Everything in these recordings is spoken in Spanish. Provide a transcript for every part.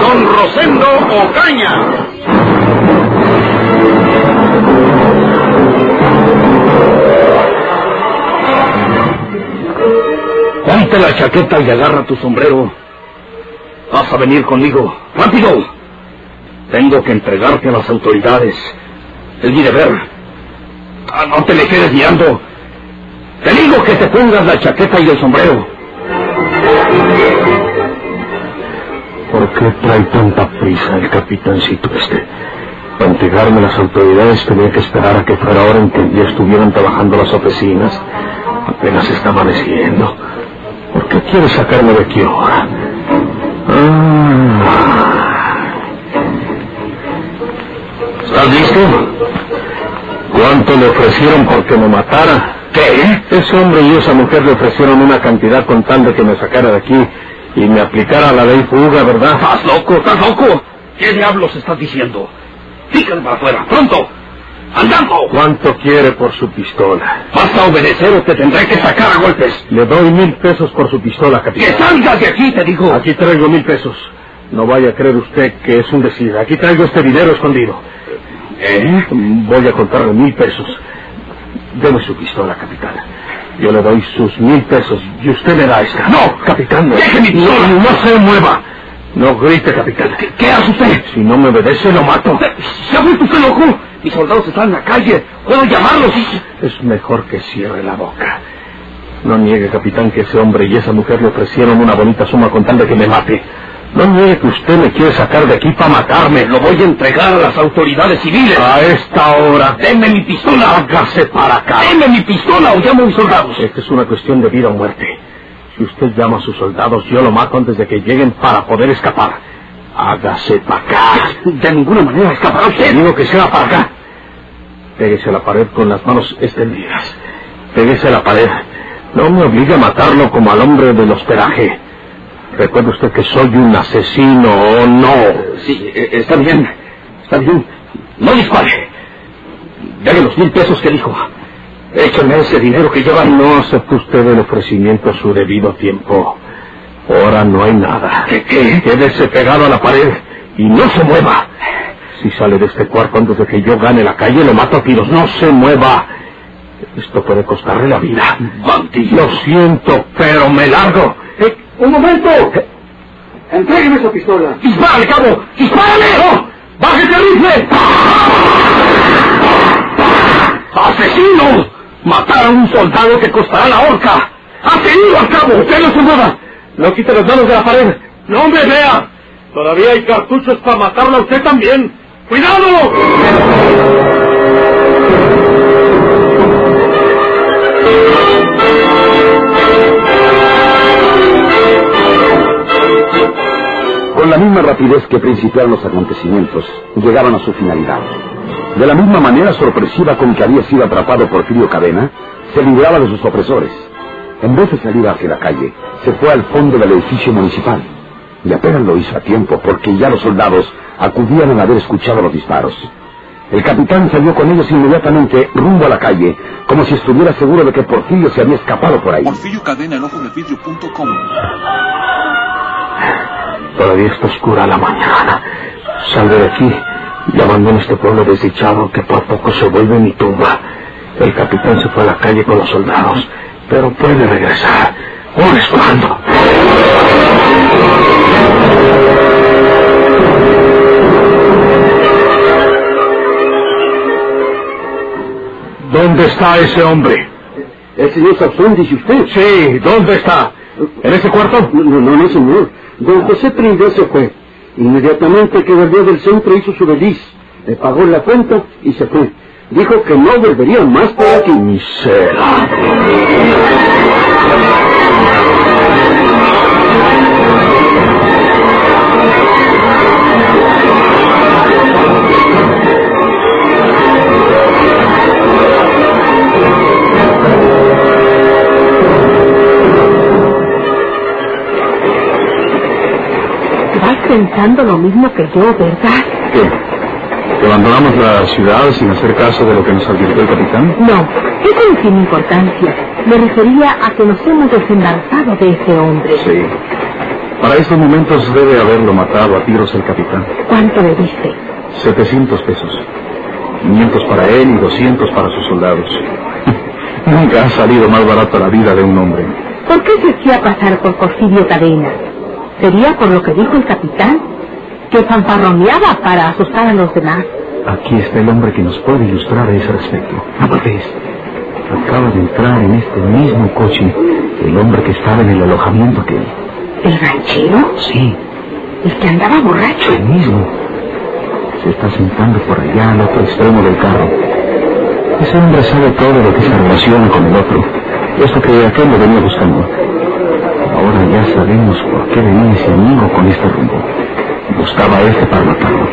Don Rosendo Ocaña. Ponte la chaqueta y agarra tu sombrero. Vas a venir conmigo. ¡Rápido! Tengo que entregarte a las autoridades. El mi deber. Ah, no te me quedes guiando. Te digo que te pongas la chaqueta y el sombrero. ¿Por qué trae tanta prisa el capitancito este? Para entregarme a las autoridades tenía que esperar a que fuera hora en que ya estuvieran trabajando las oficinas. Apenas está amaneciendo. ¿Por qué quiere sacarme de aquí ahora? Ah. ¿Estás listo? ¿Cuánto le ofrecieron porque me matara? ¿Qué? Ese hombre y esa mujer le ofrecieron una cantidad con tal de que me sacara de aquí y me aplicara la ley fuga, ¿verdad? ¿Estás loco? ¿Estás loco? ¿Qué diablos estás diciendo? Fíjate para afuera, pronto. ¡Andando! ¿Cuánto quiere por su pistola? ¿Vas a obedecer o te tendré que sacar a golpes? Le doy mil pesos por su pistola, ¡Que capitán. salgas de aquí, te digo! Aquí traigo mil pesos. No vaya a creer usted que es un decir. Aquí traigo este dinero escondido. ¿Eh? Voy a contarle mil pesos. Deme su pistola, capitán. Yo le doy sus mil pesos y usted me da esta. ¡No! capitán. no. ¡Deje mi pistola! No, no se mueva. No grite, capitán. ¿Qué, qué hace usted? Si no me obedece, lo mato. ¿Se ha vuelto usted loco? Mis soldados están en la calle. ¿Puedo llamarlos? Es mejor que cierre la boca. No niegue, capitán, que ese hombre y esa mujer le ofrecieron una bonita suma con tal de que me mate. No niegue que usted me quiere sacar de aquí para matarme. Lo voy a entregar a las autoridades civiles. A esta hora. ¡Deme mi pistola! Hágase para acá. ¡Deme mi pistola o llamo a mis soldados! Esta es una cuestión de vida o muerte. Si usted llama a sus soldados, yo lo mato antes de que lleguen para poder escapar. Hágase para acá. De ninguna manera escapará Te usted. digo que sea para acá. Pégese a la pared con las manos extendidas. Pégese a la pared. No me obligue a matarlo como al hombre del hospedaje. Recuerde usted que soy un asesino o no. Sí, eh, está bien. Está bien. No dispare. Dale los mil pesos que dijo. Échame ese dinero que llevan. No acepte usted el ofrecimiento a su debido tiempo. Ahora no hay nada. ¿Qué, qué? Quédese pegado a la pared y no se mueva. Si sale de este cuarto antes de que yo gane la calle, le mato a tiros. No se mueva. Esto puede costarle la vida. Bandido. Lo siento, pero me largo. ¡Un momento! Entrégueme esa pistola. ¡Dispárale, cabo! ¡Dispárale! ¡No! ¡Bájese el rifle! ¡Asesino! ¡Matar a un soldado que costará la horca! ¡Asesino al cabo! ¡Usted no se mueva! No quite las manos de la pared. No, hombre, vea. Todavía hay cartuchos para matarla a usted también. ¡Cuidado! Con la misma rapidez que principiaron los acontecimientos, llegaban a su finalidad. De la misma manera sorpresiva con que había sido atrapado Porfirio Cadena, se libraba de sus opresores. En vez de salir hacia la calle, se fue al fondo del edificio municipal. Y apenas lo hizo a tiempo porque ya los soldados acudían al haber escuchado los disparos. El capitán salió con ellos inmediatamente rumbo a la calle, como si estuviera seguro de que Porfirio se había escapado por ahí. Porfirio Cadena, el ojo de vidrio.com. Todavía está oscura la mañana. Salve de aquí y abandone este pueblo desdichado que por poco se vuelve mi tumba. El capitán se fue a la calle con los soldados, pero puede regresar. ¿Ahora es cuando? ¿Dónde está ese hombre? El señor Sauzón, dice usted. Sí, ¿dónde está? ¿En ese cuarto? No, no, no, señor. Don José Prindé se fue. Inmediatamente que volvió del centro hizo su release. Le pagó la cuenta y se fue. Dijo que no volvería más por aquí. Miserable. Pensando lo mismo que yo, ¿verdad? ¿Qué? ¿Que abandonamos la ciudad sin hacer caso de lo que nos advirtió el capitán? No, eso no tiene importancia. Me refería a que nos hemos desembarazado de ese hombre. Sí. Para estos momentos debe haberlo matado a tiros el capitán. ¿Cuánto le diste? 700 pesos. 500 para él y 200 para sus soldados. Nunca ha salido más barato la vida de un hombre. ¿Por qué se hacía pasar por Porfirio Cadena? ¿Sería por lo que dijo el capitán? Que fanfarroneaba para asustar a los demás. Aquí está el hombre que nos puede ilustrar a ese respecto. ¿No ves? Acaba de entrar en este mismo coche el hombre que estaba en el alojamiento aquel. ¿El ranchero? Sí, ¿El que andaba borracho? el mismo. Se está sentando por allá al otro extremo del carro. Ese hombre sabe todo lo que se relaciona con el otro. Esto que aquel lo venía buscando. Ya sabemos por qué venía ese amigo con este rumbo. Buscaba a este para matarlo.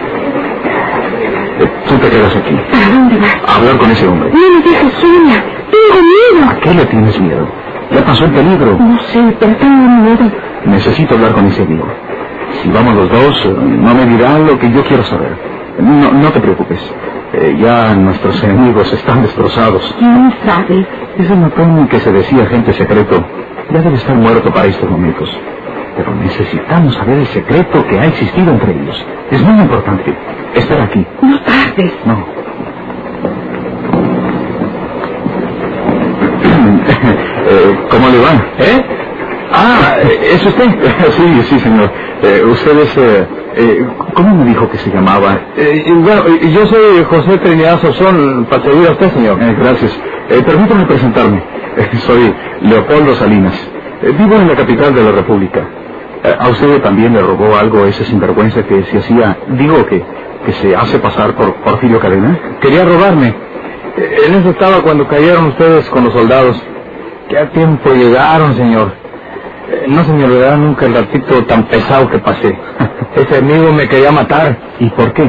Eh, Tú te quedas aquí. ¿Para dónde vas? A hablar con ese hombre. No me dejes sola. Tengo miedo. ¿A qué le tienes miedo? Ya pasó el peligro. No sé, pero tengo miedo. Necesito hablar con ese amigo. Si vamos los dos, eh, no me dirá lo que yo quiero saber. No, no te preocupes. Eh, ya nuestros enemigos están destrozados. ¿Quién sabe? Ese matón que se decía agente secreto ya debe estar muerto para estos momentos. Pero necesitamos saber el secreto que ha existido entre ellos. Es muy importante. Espera aquí. No tardes. No. Eh, ¿Cómo le va? ¿Eh? Ah, ¿es usted? sí, sí, señor. Eh, usted es... eh, eh, ¿Cómo me dijo que se llamaba? bueno, yo soy José Trinidad Sosón, para servir a usted, señor. gracias. Eh, permítame presentarme. Eh, soy Leopoldo Salinas. Eh, vivo en la capital de la República. Eh, ¿A usted también le robó algo ese sinvergüenza que se hacía, digo que, que se hace pasar por Porfirio Cadena? Quería robarme. Eh, En eso estaba cuando cayeron ustedes con los soldados. ¿Qué a tiempo llegaron, señor? Eh, No se me olvidará nunca el ratito tan pesado que pasé. Ese amigo me quería matar. ¿Y por qué?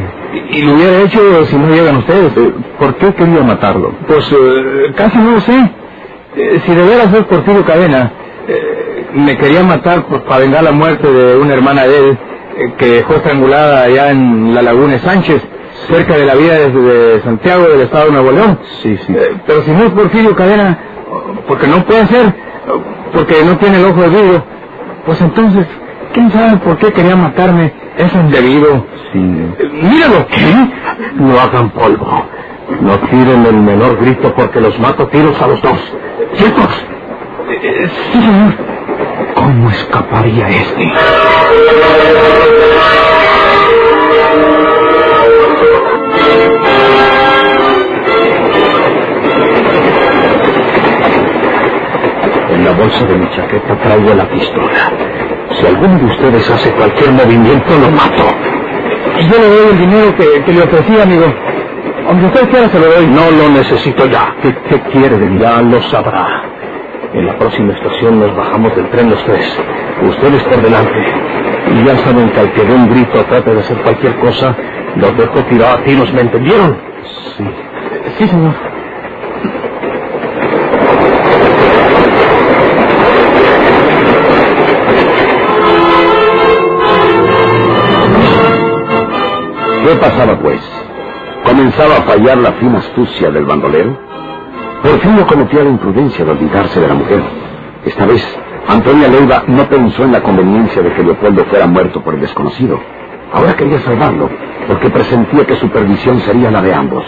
Y, y lo hubiera hecho si no llegan ustedes. ¿Por qué quería matarlo? Pues eh, casi no lo sé. Eh, si de veras es Porfirio Cadena, eh, me quería matar pues, para vengar la muerte de una hermana de él eh, que fue estrangulada allá en la Laguna de Sánchez, cerca de la vía de, de Santiago del Estado de Nuevo León. Sí, sí. pero si no es Porfirio Cadena, porque no puede ser, porque no tiene el ojo de vidrio, pues entonces, ¿quién sabe por qué quería matarme? Es indebido. Sí. míralo. ¿Qué? No hagan polvo. No tiren el menor grito porque los mato tiros a los dos. ¿Ciertos? sí, señor. ¿Cómo escaparía este? En la bolsa de mi chaqueta traigo la pistola. Si alguno de ustedes hace cualquier movimiento, lo mato. Y yo le doy el dinero que, que le ofrecí, amigo. Aunque usted quiera, se lo doy. No lo necesito ya. ¿Qué, qué quiere de mí? Ya lo sabrá. En la próxima estación nos bajamos del tren los tres. Ustedes por delante. Y ya saben que al que dé un grito o trate de hacer cualquier cosa, los dejo tirar a tiros, ¿me entendieron? Sí. Sí, señor. ¿Qué pasaba, pues? ¿Comenzaba a fallar la fina astucia del bandolero? Porfirio cometía la imprudencia de olvidarse de la mujer. Esta vez, Antonia Leiva no pensó en la conveniencia de que Leopoldo fuera muerto por el desconocido. Ahora quería salvarlo, porque presentía que su perdición sería la de ambos.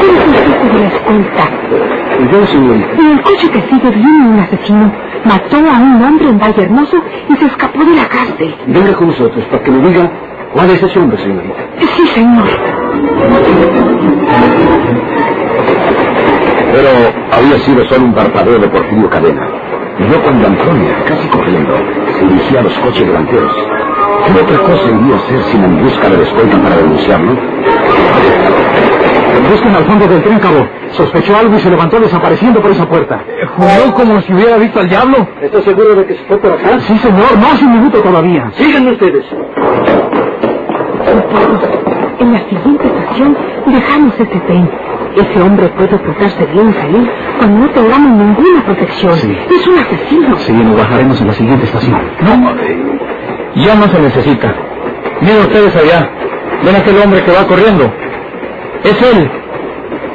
¿Quién es el la escolta? Yo, señorita. En el coche que sigue viene un asesino. Mató a un hombre en Valle Hermoso y se escapó de la cárcel. Venga con nosotros para que me diga cuál es ese hombre, señorita. Sí, señor. Pero había sido solo un parpadeo de Porfirio Cadena. Y yo cuando Antonia, casi corriendo, se dirigía a los coches delanteros. ¿Qué otra cosa iría a hacer sin en busca de la escolta para denunciarlo? Busquen al fondo del tren, cabo. Sospechó algo y se levantó desapareciendo por esa puerta. Juró como si hubiera visto al diablo. ¿Estás seguro de que se fue por acá? Sí, señor, no hace un minuto todavía. Síganme ustedes. En la siguiente estación dejamos este tren. Ese hombre puede ocultarse bien y salir cuando no tengamos ninguna protección. Sí. Es un asesino. Sí, nos bajaremos en la siguiente estación. No, ya no se necesita. Miren ustedes allá. ¿Ven aquel hombre que va corriendo? Es él.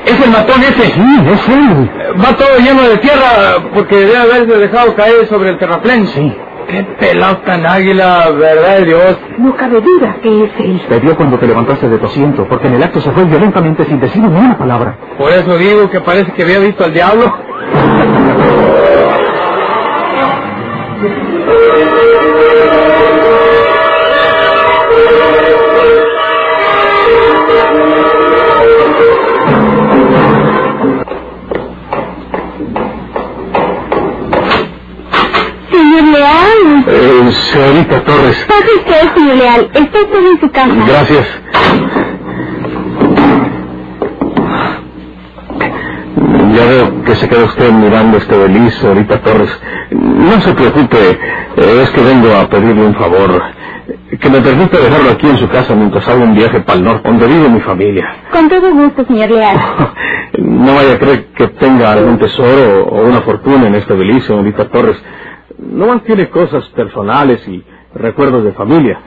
Es el matón ese. Sí, es él. Va todo lleno de tierra porque debe haberse dejado caer sobre el terraplén. Sí. Qué pelado tan águila, verdad de Dios. No cabe duda que es él. Te vio cuando te levantaste de tu asiento, porque en el acto se fue violentamente sin decir ni una palabra. Por eso digo que parece que había visto al diablo. Señorita Torres. Pase usted, señor Leal. Está usted en su casa. Gracias. Ya veo que se queda usted mirando este beliz, señorita Torres. No se preocupe, eh, es que vengo a pedirle un favor. Que me permita dejarlo aquí en su casa mientras hago un viaje para el norte, donde vive mi familia. Con todo gusto, señor Leal. No vaya a creer que tenga algún tesoro o una fortuna en este beliz, señorita Torres. No más tiene cosas personales y recuerdos de familia.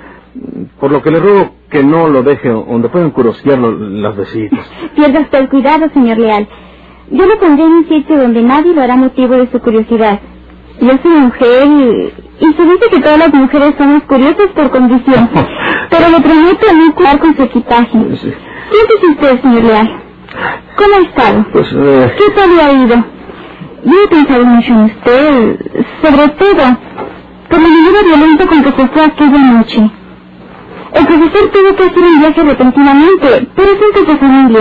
Por lo que le ruego que no lo deje donde puedan curiosearlo las vecinas. Pierda usted el cuidado, señor Leal. Yo lo pondré en un sitio donde nadie lo hará motivo de su curiosidad. Yo soy mujer y, y se dice que todas las mujeres somos curiosas por condición. Pero le prometo no cuidar con su equipaje. Sí. Siéntese usted, señor Leal. ¿Cómo ha estado? Pues, eh, ¿Qué tal ha ido? Yo he pensado mucho en usted, sobre todo por la manera violenta con que se fue aquella noche. El profesor tuvo que hacer un viaje repentinamente, pero asuntos de familia.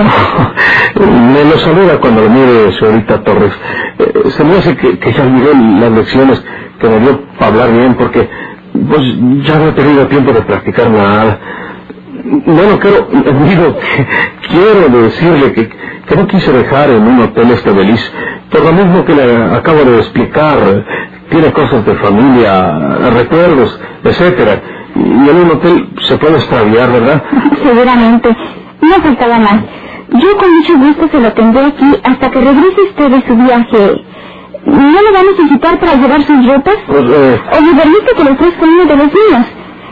me lo saluda cuando lo mire, señorita Torres. Eh, se me hace que, que ya olvidé las lecciones que me dio para hablar bien, porque pues ya no he tenido tiempo de practicar nada. Bueno, quiero, digo, quiero decirle que, que no quise dejar en un hotel este feliz, por lo mismo que le acabo de explicar. Tiene cosas de familia, recuerdos, etcétera. Y en un hotel se puede extraviar, ¿verdad? Seguramente. No faltaba más. Yo con mucho gusto se lo tendré aquí hasta que regrese usted de su viaje. ¿No lo va a necesitar para llevar sus ropas? Pues, eh, ¿O me permite que lo ofrezca uno de los míos?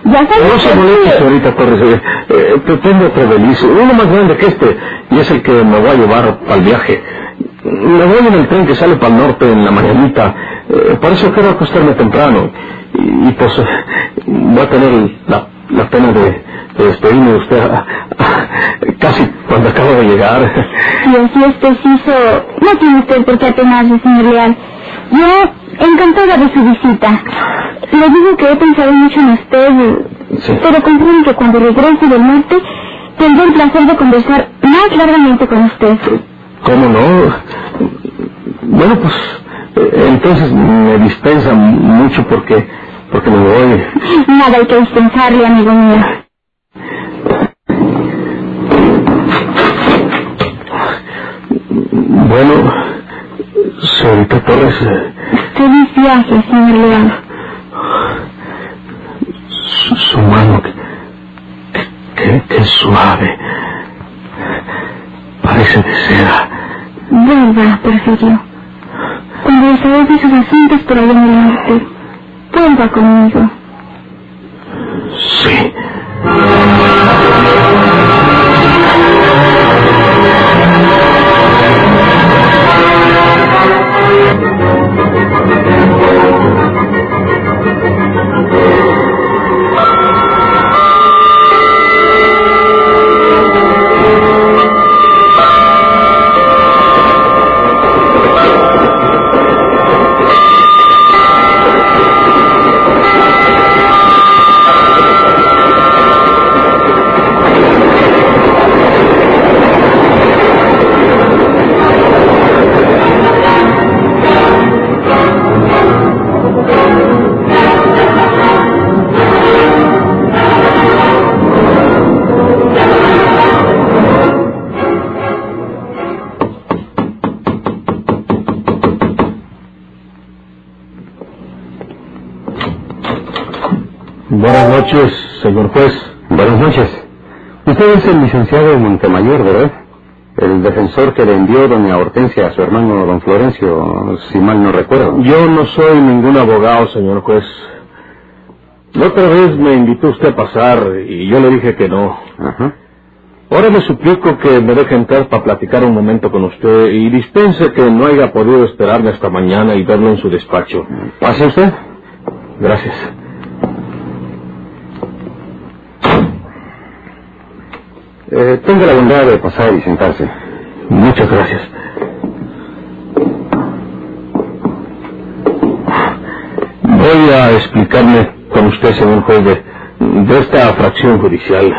Ya sabe No se moleste, señorita Torres. Eh, eh, te tengo otro beliz, uno más grande que este, y es el que me voy a llevar para el viaje. Me voy en el tren que sale para el norte en la mañanita. Eh, por eso quiero acostarme temprano. Y, y, pues eh, voy a tener la, la pena de, de despedirme de usted ah, ah, casi cuando acabo de llegar. Si así es preciso, no tiene usted por qué apenarse, señor Leal. Yo, encantada de su visita. Le digo que he pensado mucho en usted, Sí. pero comprendo que cuando regrese del norte tendré el placer de conversar más largamente con usted. ¿Cómo no? Bueno, pues eh, entonces me dispensa mucho porque porque me voy. Nada hay que dispensarle, amigo mío. Bueno, señorita Torres, eh, Feliz viaje, señor Leal. su, su mano, que, que, que suave, parece de seda. Vuelva, Porfirio. Cuando desahogue sus asuntos por allá el norte, vuelva conmigo. Noches, señor juez. Buenas noches. Usted es el licenciado Montemayor, ¿verdad? El defensor que le envió doña Hortensia a su hermano don Florencio, si mal no recuerdo. Yo no soy ningún abogado, señor juez. La otra vez me invitó usted a pasar y yo le dije que no. Ajá. Ahora le suplico que me deje entrar para platicar un momento con usted y dispense que no haya podido esperarme hasta mañana y verlo en su despacho. ¿Pase usted? Gracias. Eh, tenga la bondad de pasar y sentarse. Muchas gracias. Voy a explicarme con usted, señor juez, de, esta fracción judicial.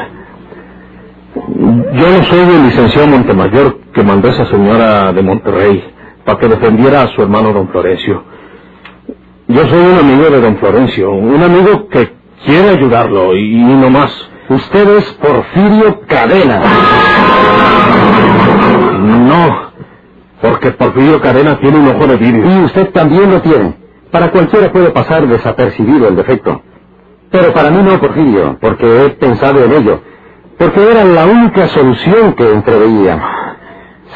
Yo no soy el licenciado Montemayor que mandó esa señora de Monterrey para que defendiera a su hermano don Florencio. Yo soy un amigo de don Florencio, un amigo que quiere ayudarlo y, y no más. Usted es Porfirio Cadena. No, porque Porfirio Cadena tiene un ojo de vidrio. Y usted también lo tiene. Para cualquiera puede pasar desapercibido el defecto. Pero para mí no, Porfirio, porque he pensado en ello. Porque era la única solución que entreveía.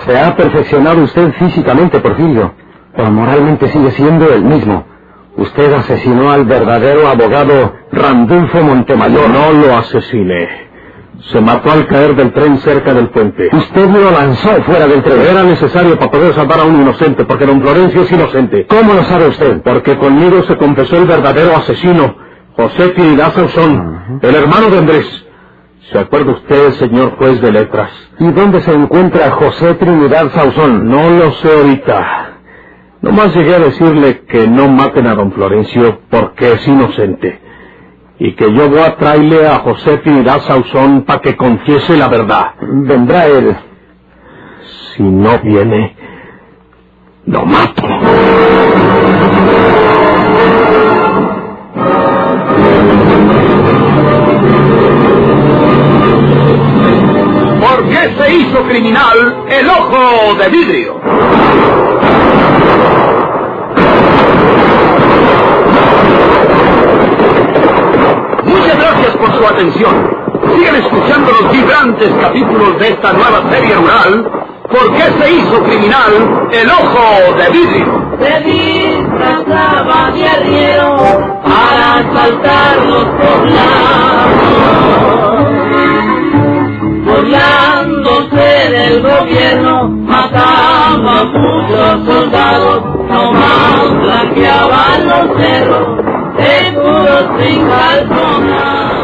Se ha perfeccionado usted físicamente, Porfirio, pero moralmente sigue siendo el mismo. Usted asesinó al verdadero abogado Randulfo Montemayor. No lo asesiné. Se mató al caer del tren cerca del puente. Usted lo lanzó fuera del tren. Era necesario para poder salvar a un inocente, porque don Florencio es inocente. ¿Cómo lo sabe usted? Porque conmigo se confesó el verdadero asesino, José Trinidad Sauzón, el hermano de Andrés. ¿Se acuerda usted, señor juez de letras? ¿Y dónde se encuentra José Trinidad Sauzón? No lo sé ahorita. Nomás llegué a decirle que no maten a don Florencio porque es inocente. Y que yo voy a traerle a José Trinidad Sauzón para que confiese la verdad. Vendrá él. Si no viene, lo mato. ¿Por qué se hizo criminal el ojo de vidrio? Muchas gracias por su atención. Sigan escuchando los vibrantes capítulos de esta nueva serie rural. ¿Por qué se hizo criminal el ojo de vidrio? Se disfrazaba de arriero para asaltar los poblados. Burlándose del gobierno, mataba a muchos soldados, nomás blanqueaban los cerros, seguros sin calzón.